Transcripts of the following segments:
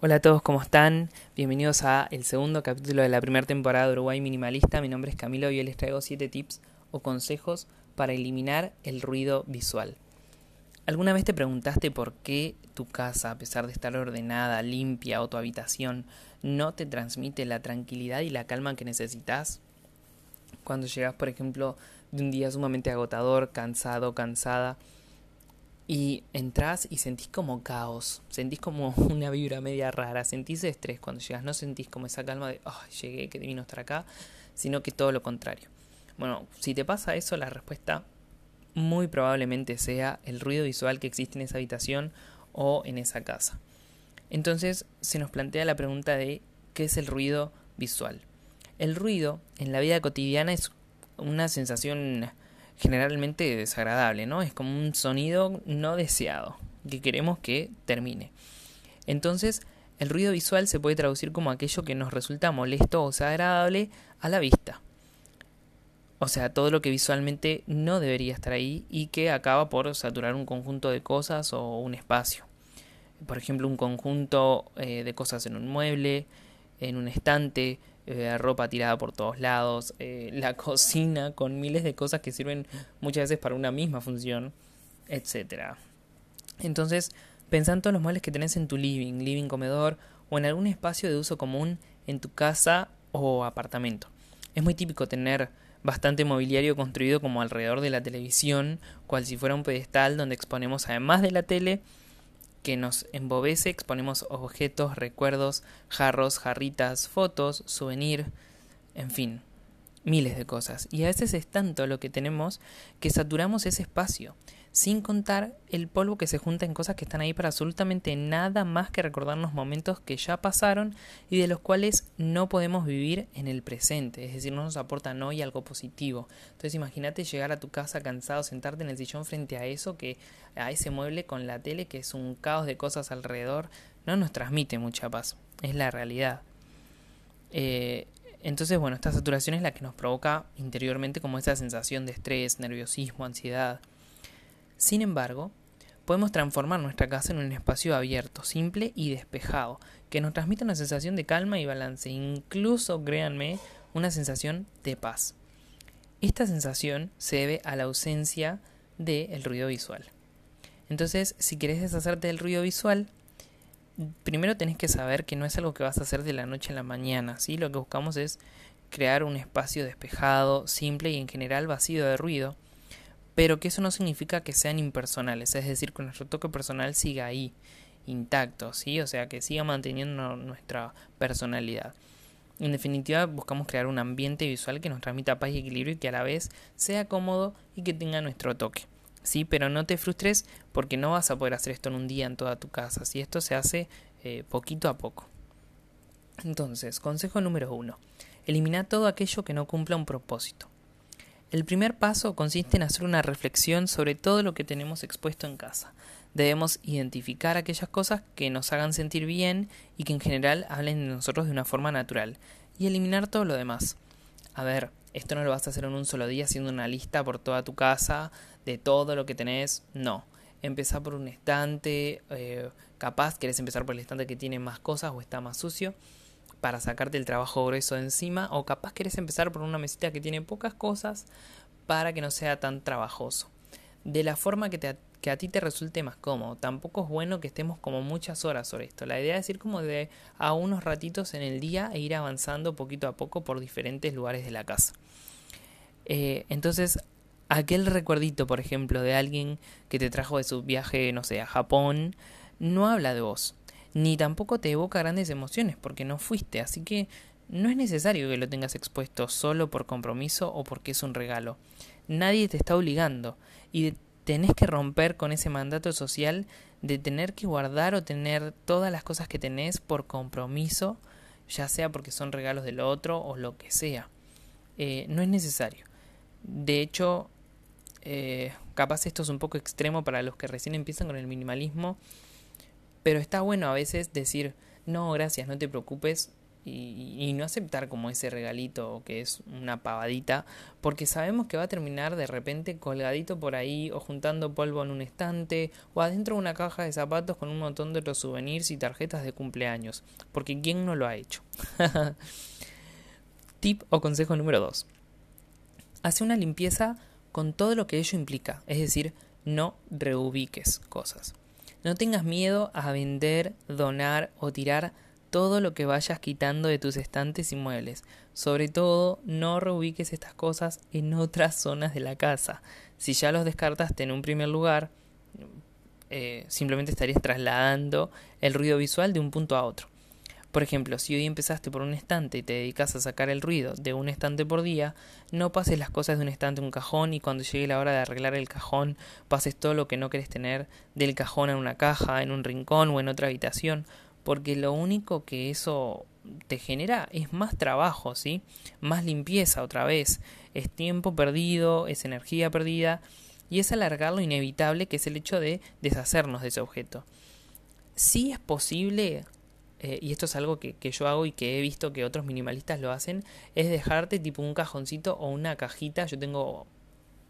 Hola a todos, ¿cómo están? Bienvenidos a el segundo capítulo de la primera temporada de Uruguay Minimalista. Mi nombre es Camilo y hoy les traigo 7 tips o consejos para eliminar el ruido visual. ¿Alguna vez te preguntaste por qué tu casa, a pesar de estar ordenada, limpia o tu habitación, no te transmite la tranquilidad y la calma que necesitas? Cuando llegas, por ejemplo, de un día sumamente agotador, cansado, cansada, y entras y sentís como caos, sentís como una vibra media rara, sentís estrés cuando llegas, no sentís como esa calma de, oh, llegué, que divino estar acá, sino que todo lo contrario. Bueno, si te pasa eso, la respuesta muy probablemente sea el ruido visual que existe en esa habitación o en esa casa. Entonces se nos plantea la pregunta de ¿qué es el ruido visual? El ruido en la vida cotidiana es una sensación generalmente desagradable, ¿no? Es como un sonido no deseado, que queremos que termine. Entonces, el ruido visual se puede traducir como aquello que nos resulta molesto o desagradable a la vista. O sea, todo lo que visualmente no debería estar ahí y que acaba por saturar un conjunto de cosas o un espacio. Por ejemplo, un conjunto eh, de cosas en un mueble, en un estante, eh, ropa tirada por todos lados, eh, la cocina con miles de cosas que sirven muchas veces para una misma función, etc. Entonces, pensá en todos los muebles que tenés en tu living, living comedor o en algún espacio de uso común en tu casa o apartamento. Es muy típico tener bastante mobiliario construido como alrededor de la televisión, cual si fuera un pedestal donde exponemos además de la tele que nos embobece, exponemos objetos, recuerdos, jarros, jarritas, fotos, souvenir, en fin, miles de cosas. Y a veces es tanto lo que tenemos que saturamos ese espacio sin contar el polvo que se junta en cosas que están ahí para absolutamente nada más que recordarnos momentos que ya pasaron y de los cuales no podemos vivir en el presente, es decir, no nos aportan hoy algo positivo. Entonces imagínate llegar a tu casa cansado, sentarte en el sillón frente a eso, que a ese mueble con la tele, que es un caos de cosas alrededor, no nos transmite mucha paz, es la realidad. Eh, entonces, bueno, esta saturación es la que nos provoca interiormente como esa sensación de estrés, nerviosismo, ansiedad. Sin embargo, podemos transformar nuestra casa en un espacio abierto, simple y despejado, que nos transmite una sensación de calma y balance, incluso, créanme, una sensación de paz. Esta sensación se debe a la ausencia del ruido visual. Entonces, si querés deshacerte del ruido visual, primero tenés que saber que no es algo que vas a hacer de la noche a la mañana, ¿sí? Lo que buscamos es crear un espacio despejado, simple y en general vacío de ruido, pero que eso no significa que sean impersonales, es decir, que nuestro toque personal siga ahí, intacto, ¿sí? O sea, que siga manteniendo nuestra personalidad. En definitiva, buscamos crear un ambiente visual que nos transmita paz y equilibrio y que a la vez sea cómodo y que tenga nuestro toque. Sí, pero no te frustres porque no vas a poder hacer esto en un día en toda tu casa. Si esto se hace eh, poquito a poco. Entonces, consejo número uno. Elimina todo aquello que no cumpla un propósito. El primer paso consiste en hacer una reflexión sobre todo lo que tenemos expuesto en casa. Debemos identificar aquellas cosas que nos hagan sentir bien y que en general hablen de nosotros de una forma natural, y eliminar todo lo demás. A ver, esto no lo vas a hacer en un solo día haciendo una lista por toda tu casa de todo lo que tenés, no. Empezá por un estante, eh, capaz querés empezar por el estante que tiene más cosas o está más sucio para sacarte el trabajo grueso de encima o capaz querés empezar por una mesita que tiene pocas cosas para que no sea tan trabajoso. De la forma que, que a ti te resulte más cómodo. Tampoco es bueno que estemos como muchas horas sobre esto. La idea es ir como de a unos ratitos en el día e ir avanzando poquito a poco por diferentes lugares de la casa. Eh, entonces, aquel recuerdito, por ejemplo, de alguien que te trajo de su viaje, no sé, a Japón, no habla de vos ni tampoco te evoca grandes emociones porque no fuiste, así que no es necesario que lo tengas expuesto solo por compromiso o porque es un regalo. Nadie te está obligando y tenés que romper con ese mandato social de tener que guardar o tener todas las cosas que tenés por compromiso, ya sea porque son regalos del otro o lo que sea. Eh, no es necesario. De hecho, eh, capaz esto es un poco extremo para los que recién empiezan con el minimalismo pero está bueno a veces decir, no, gracias, no te preocupes y, no aceptar como ese regalito que es una pavadita, porque sabemos que va a terminar de repente colgadito por ahí o juntando polvo en un estante o adentro de una caja de zapatos con un montón de otros souvenirs y tarjetas de cumpleaños, porque ¿quién no lo ha hecho? Tip o consejo número 2. Hace una limpieza con todo lo que ello implica, es decir, no reubiques cosas. No tengas miedo a vender, donar o tirar todo lo que vayas quitando de tus estantes y muebles. Sobre todo, no reubiques estas cosas en otras zonas de la casa. Si ya los descartaste en un primer lugar, eh, simplemente estarías trasladando el ruido visual de un punto a otro. Por ejemplo, si hoy empezaste por un estante y te dedicas a sacar el ruido de un estante por día, no pases las cosas de un estante a un cajón y cuando llegue la hora de arreglar el cajón pases todo lo que no querés tener del cajón en una caja, en un rincón o en otra habitación, porque lo único que eso te genera es más trabajo, ¿sí? Más limpieza otra vez, es tiempo perdido, es energía perdida y es alargar lo inevitable que es el hecho de deshacernos de ese objeto. Sí es posible, eh, y esto es algo que, que, yo hago y que he visto que otros minimalistas lo hacen, es dejarte tipo un cajoncito o una cajita. Yo tengo,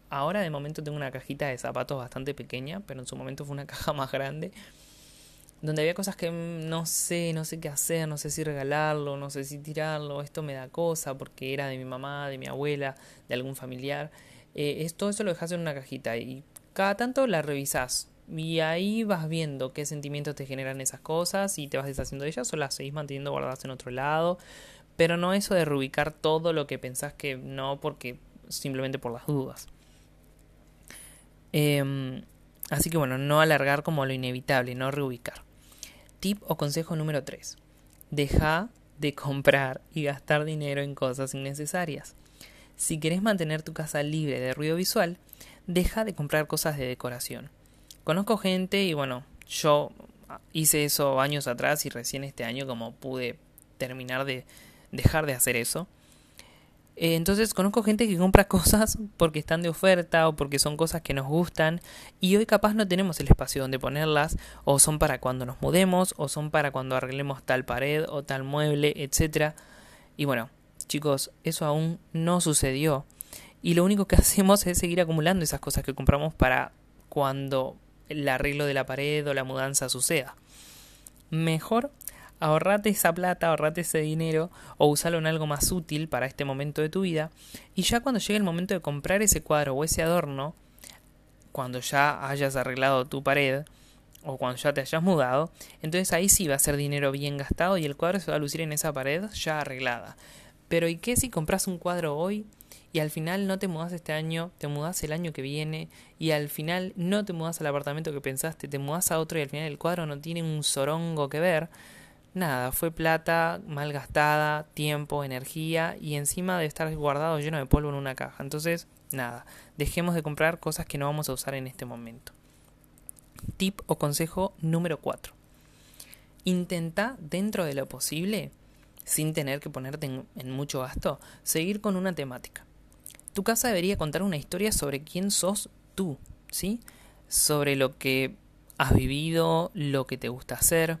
ahora de momento tengo una cajita de zapatos bastante pequeña, pero en su momento fue una caja más grande donde había cosas que no sé, no sé qué hacer, no sé si regalarlo, no sé si tirarlo, esto me da cosa porque era de mi mamá, de mi abuela, de algún familiar. Eh, todo eso lo dejas en una cajita y cada tanto la revisas y ahí vas viendo qué sentimientos te generan esas cosas y te vas deshaciendo de ellas o las seguís manteniendo guardadas en otro lado. Pero no eso de reubicar todo lo que pensás que no, porque simplemente por las dudas. Em, así que bueno, no alargar como lo inevitable, no reubicar. Tip o consejo número 3. Deja de comprar y gastar dinero en cosas innecesarias. Si querés mantener tu casa libre de ruido visual, deja de comprar cosas de decoración. Conozco gente y bueno, yo hice eso años atrás y recién este año como pude terminar de dejar de hacer eso. Eh, entonces conozco gente que compra cosas porque están de oferta o porque son cosas que nos gustan y hoy capaz no tenemos el espacio donde ponerlas o son para cuando nos mudemos o son para cuando arreglemos tal pared o tal mueble, etcétera. Y bueno, chicos, eso aún no sucedió y lo único que hacemos es seguir acumulando esas cosas que compramos para cuando el arreglo de la pared o la mudanza suceda. Mejor ahorrate esa plata, ahorrate ese dinero o usalo en algo más útil para este momento de tu vida y ya cuando llegue el momento de comprar ese cuadro o ese adorno, cuando ya hayas arreglado tu pared o cuando ya te hayas mudado, entonces ahí sí va a ser dinero bien gastado y el cuadro se va a lucir en esa pared ya arreglada. Pero ¿y qué si compras un cuadro hoy y al final no te mudas este año, te mudas el año que viene y al final no te mudas al apartamento que pensaste, te mudas a otro y al final el cuadro no tiene un sorongo que ver? nada, fue plata mal gastada, tiempo, energía y encima de estar guardado lleno de polvo en una caja. Entonces, nada, dejemos de comprar cosas que no vamos a usar en este momento. Tip o consejo número 4. Intenta dentro de lo posible, sin tener que ponerte en, en mucho gasto, seguir con una temática. Tu casa debería contar una historia sobre quién sos tú, ¿sí? Sobre lo que has vivido, lo que te gusta hacer,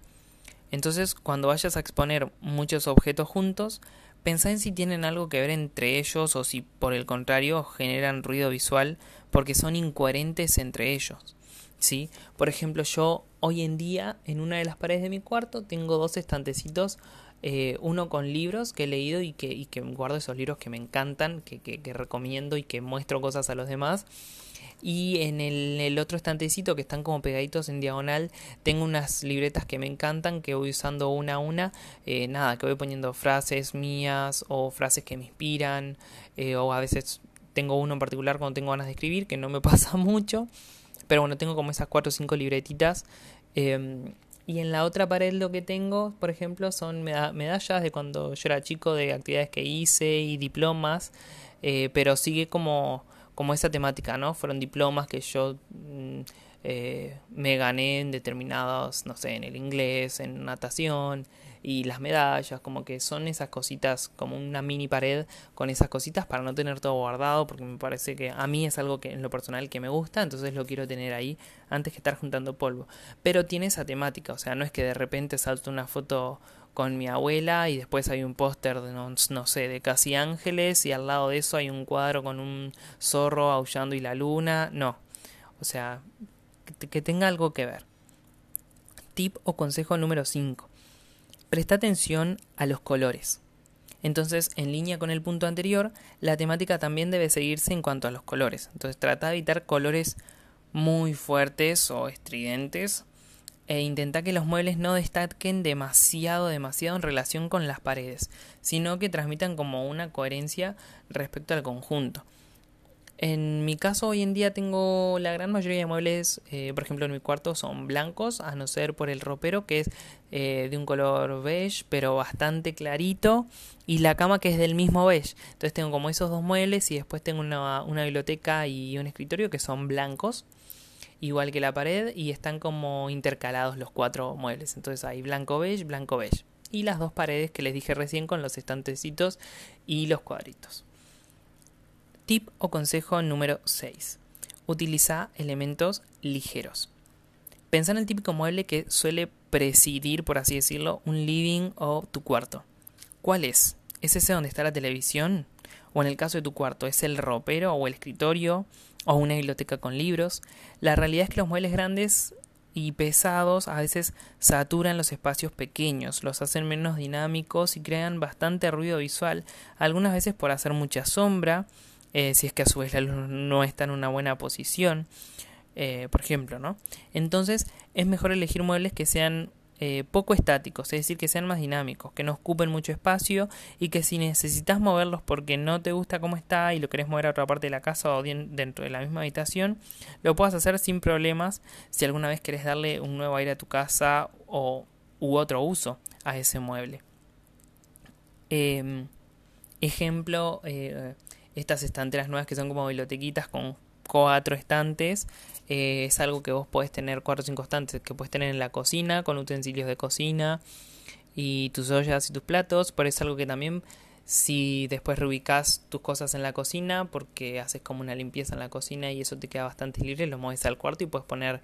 entonces, cuando vayas a exponer muchos objetos juntos, pensá en si tienen algo que ver entre ellos o si por el contrario generan ruido visual porque son incoherentes entre ellos. ¿Sí? Por ejemplo, yo hoy en día en una de las paredes de mi cuarto tengo dos estantecitos, eh, uno con libros que he leído y que, guardo esos libros que me encantan, que recomiendo y que muestro cosas a los demás. Y en el, otro estantecito que están como pegaditos en diagonal tengo unas libretas que me encantan que voy usando una a una. Eh, nada que voy poniendo frases mías o frases que me inspiran eh, o a veces tengo uno en particular cuando tengo ganas de escribir que no me pasa mucho pero bueno tengo como esas cuatro o cinco libretitas em, y en la otra pared lo que tengo, por ejemplo, son medallas de cuando yo era chico, de actividades que hice y diplomas, eh, pero sigue como como esa temática, ¿no? Fueron diplomas que yo mm, eh, me gané en determinados, no sé, en el inglés, en natación, y las medallas, como que son esas cositas, como una mini pared con esas cositas para no tener todo guardado, porque me parece que a mí es algo que en lo personal que me gusta, entonces lo quiero tener ahí antes que estar juntando polvo. Pero tiene esa temática, o sea, no es que de repente salto una foto con mi abuela y después hay un póster de no, no, sé de casi ángeles y al lado de eso hay un cuadro con un zorro aullando y la luna. No. O sea que, tenga algo que ver. Tip o consejo número 5 Presta atención a los colores. Entonces, en línea con el punto anterior, la temática también debe seguirse en cuanto a los colores. Entonces, trata de evitar colores muy fuertes o estridentes e intenta que los muebles no destaquen demasiado, demasiado en relación con las paredes, sino que transmitan como una coherencia respecto al conjunto. En mi caso hoy en día tengo la gran mayoría de muebles, eh, por ejemplo en mi cuarto son blancos, a no ser por el ropero que es eh, de un color beige pero bastante clarito y la cama que es del mismo beige. Entonces tengo como esos dos muebles y después tengo una, una biblioteca y un escritorio que son blancos igual que la pared y están como intercalados los cuatro muebles. Entonces hay blanco beige, blanco beige. Y las dos paredes que les dije recién con los estantecitos y los cuadritos. Tip o consejo número 6. Utiliza elementos ligeros. Pensa en el típico mueble que suele presidir, por así decirlo, un living o tu cuarto. ¿Cuál es? ¿Es ese donde está la televisión? ¿O en el caso de tu cuarto, es el ropero o el escritorio o una biblioteca con libros? La realidad es que los muebles grandes y pesados a veces saturan los espacios pequeños, los hacen menos dinámicos y crean bastante ruido visual, algunas veces por hacer mucha sombra eh, si es que a su vez la luz no está en una buena posición, eh, por ejemplo, ¿no? Entonces es mejor elegir muebles que sean eh, poco estáticos, es decir, que sean más dinámicos, que no ocupen mucho espacio y que si necesitas moverlos porque no te gusta cómo está y lo querés mover a otra parte de la casa o dentro de la misma habitación, lo puedas hacer sin problemas si alguna vez querés darle un nuevo aire a tu casa o u otro uso a ese mueble. Em, ejemplo, estas estanteras nuevas que son como bibliotequitas con cuatro estantes. Eh, es algo que vos podés tener, cuatro o cinco estantes, que puedes tener en la cocina, con utensilios de cocina y tus ollas y tus platos. Por eso es algo que también si después reubicas tus cosas en la cocina porque haces como una limpieza en la cocina y eso te queda bastante libre, lo mueves al cuarto y puedes poner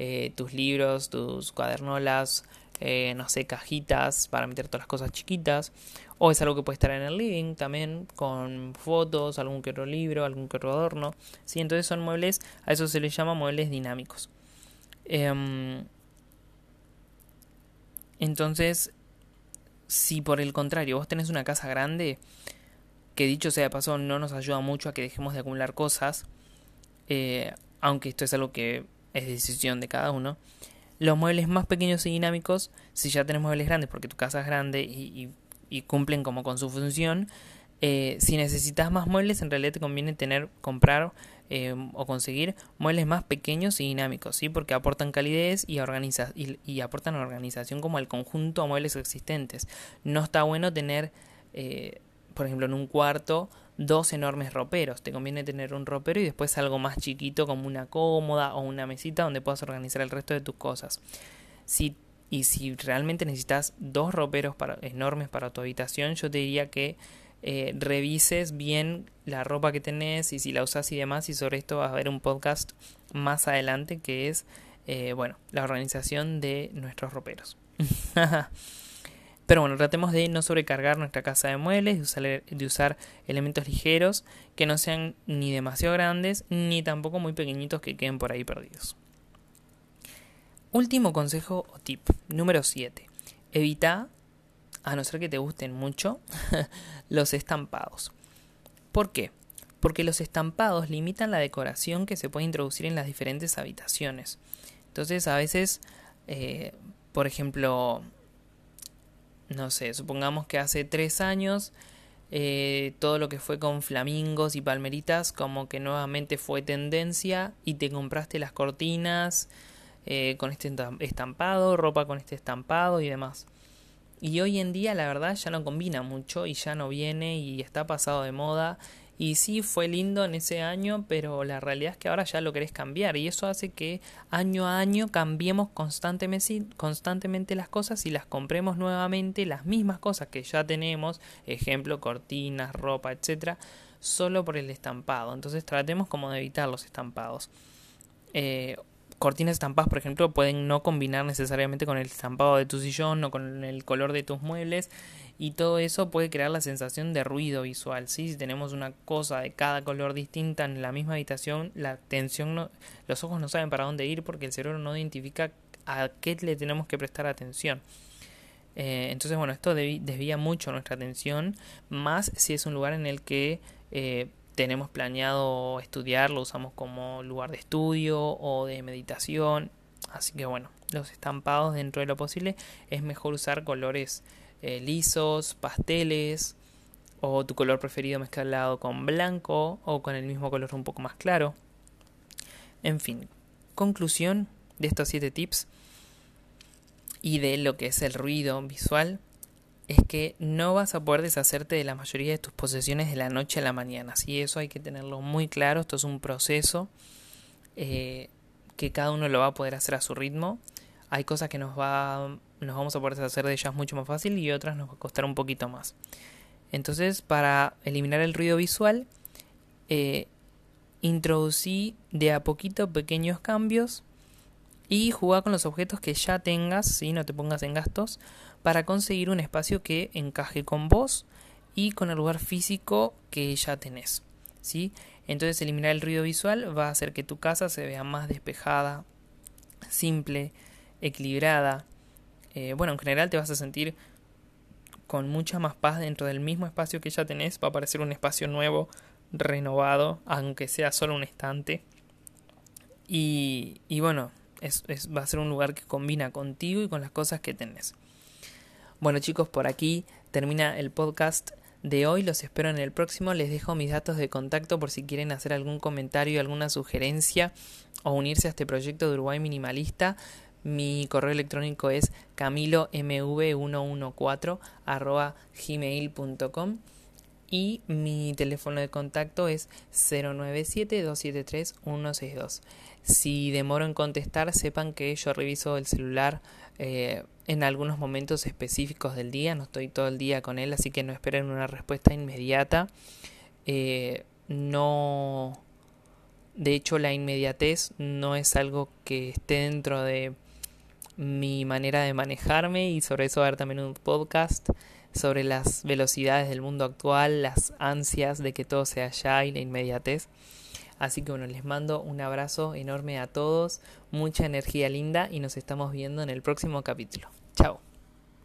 eh, tus libros, tus cuadernolas, eh, no sé, cajitas para meter todas las cosas chiquitas o es algo que puede estar en el living también, con fotos, algún que otro libro, algún que otro adorno. ¿sí? Entonces son muebles, a eso se les llama muebles dinámicos. Em, entonces, si por el contrario vos tenés una casa grande, que dicho sea de paso no nos ayuda mucho a que dejemos de acumular cosas, eh, aunque esto es algo que es decisión de cada uno, los muebles más pequeños y dinámicos, si ya tenés muebles grandes porque tu casa es grande y cumplen como con su función. Eh, si necesitas más muebles, en realidad te conviene tener, comprar eh, o conseguir muebles más pequeños y dinámicos, ¿sí? porque aportan calidez y, organiza y, aportan organización como al conjunto de muebles existentes. No está bueno tener, eh, por ejemplo, en un cuarto dos enormes roperos. Te conviene tener un ropero y después algo más chiquito como una cómoda o una mesita donde puedas organizar el resto de tus cosas. Si y si realmente necesitas dos roperos para, enormes para tu habitación, yo te diría que eh, revises bien la ropa que tenés y si la usas y demás. Y sobre esto vas a ver un podcast más adelante que es, eh, bueno, la organización de nuestros roperos. Pero bueno, tratemos de no sobrecargar nuestra casa de muebles, de usar, de usar elementos ligeros que no sean ni demasiado grandes ni tampoco muy pequeñitos que queden por ahí perdidos. Último consejo o tip, número 7. Evita, a no ser que te gusten mucho, los estampados. ¿Por qué? Porque los estampados limitan la decoración que se puede introducir en las diferentes habitaciones. Entonces, a veces, eh, por ejemplo, no sé, supongamos que hace tres años eh, todo lo que fue con flamingos y palmeritas como que nuevamente fue tendencia y te compraste las cortinas eh, con este estampado, ropa con este estampado y demás. Y hoy en día la verdad ya no combina mucho y ya no viene y está pasado de moda y sí fue lindo en ese año, pero la realidad es que ahora ya lo querés cambiar y eso hace que año a año cambiemos constantemente, constantemente las cosas y las compremos nuevamente las mismas cosas que ya tenemos, ejemplo, cortinas, ropa, etcétera, solo por el estampado. Entonces tratemos como de evitar los estampados. Eh, cortinas estampadas, por ejemplo, pueden no combinar necesariamente con el estampado de tu sillón o con el color de tus muebles y todo eso puede crear la sensación de ruido visual. Si tenemos una cosa de cada color distinta en la misma habitación, la atención no, los ojos no saben para dónde ir porque el cerebro no identifica a qué le tenemos que prestar atención. Eh, entonces, bueno, esto desvía mucho nuestra atención, más si es un lugar en el que eh, tenemos planeado estudiar, lo usamos como lugar de estudio o de meditación. Así que bueno, los estampados dentro de lo posible es mejor usar colores eh, lisos, pasteles o tu color preferido mezclado con blanco o con el mismo color un poco más claro. En fin, conclusión de estos 7 tips y de lo que es el ruido visual es que no vas a poder deshacerte de la mayoría de tus posesiones de la noche a la mañana. Así eso hay que tenerlo muy claro. Esto es un proceso eh, que cada uno lo va a poder hacer a su ritmo. Hay cosas que nos, va, nos vamos a poder deshacer de ellas mucho más fácil y otras nos va a costar un poquito más. Entonces, para eliminar el ruido visual, eh, introducí de a poquito pequeños cambios y jugar con los objetos que ya tengas, si no te pongas en gastos, para conseguir un espacio que encaje con vos y con el lugar físico que ya tenés. ¿sí? Entonces eliminar el ruido visual va a hacer que tu casa se vea más despejada, simple, equilibrada. Eh, bueno, en general te vas a sentir con mucha más paz dentro del mismo espacio que ya tenés. Va a parecer un espacio nuevo, renovado, aunque sea solo un estante. Y, y bueno, es, va a ser un lugar que combina contigo y con las cosas que tenés. Bueno chicos, por aquí termina el podcast de hoy. Los espero en el próximo. Les dejo mis datos de contacto por si quieren hacer algún comentario, alguna sugerencia o unirse a este proyecto de Uruguay Minimalista. Mi correo electrónico es camilomv114 gmail.com y mi teléfono de contacto es 097-273-162. Si demoro en contestar, sepan que yo reviso el celular eh, en algunos momentos específicos del día, no estoy todo el día con él, así que no esperen una respuesta inmediata. Eh, no, de hecho, la inmediatez no es algo que esté dentro de mi manera de manejarme y sobre eso va a haber también un podcast sobre las velocidades del mundo actual, las ansias de que todo sea ya y la inmediatez. Así que bueno, les mando un abrazo enorme a todos, mucha energía linda y nos estamos viendo en el próximo capítulo. Chao.